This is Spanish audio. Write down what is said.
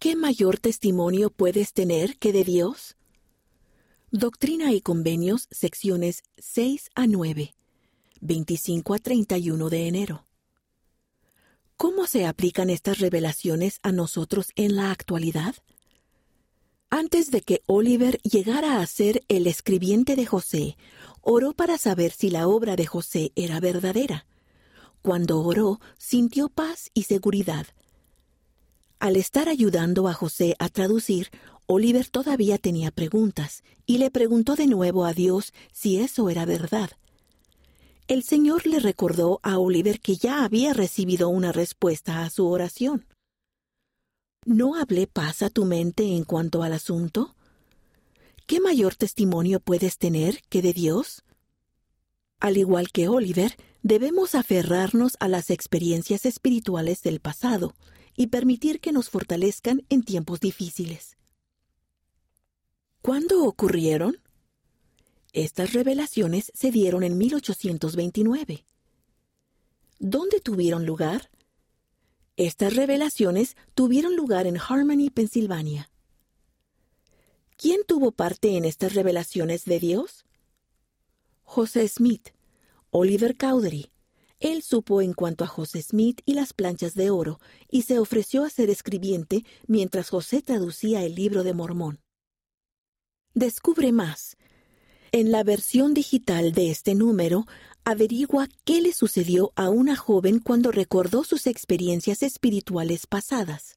¿Qué mayor testimonio puedes tener que de Dios? Doctrina y Convenios, secciones 6 a 9, 25 a 31 de enero. ¿Cómo se aplican estas revelaciones a nosotros en la actualidad? Antes de que Oliver llegara a ser el escribiente de José, oró para saber si la obra de José era verdadera. Cuando oró, sintió paz y seguridad, al estar ayudando a José a traducir, Oliver todavía tenía preguntas y le preguntó de nuevo a Dios si eso era verdad. El Señor le recordó a Oliver que ya había recibido una respuesta a su oración. ¿No hablé paz a tu mente en cuanto al asunto? ¿Qué mayor testimonio puedes tener que de Dios? Al igual que Oliver, debemos aferrarnos a las experiencias espirituales del pasado y permitir que nos fortalezcan en tiempos difíciles. ¿Cuándo ocurrieron? Estas revelaciones se dieron en 1829. ¿Dónde tuvieron lugar? Estas revelaciones tuvieron lugar en Harmony, Pensilvania. ¿Quién tuvo parte en estas revelaciones de Dios? José Smith, Oliver Cowdery, él supo en cuanto a José Smith y las planchas de oro, y se ofreció a ser escribiente mientras José traducía el libro de Mormón. Descubre más. En la versión digital de este número, averigua qué le sucedió a una joven cuando recordó sus experiencias espirituales pasadas.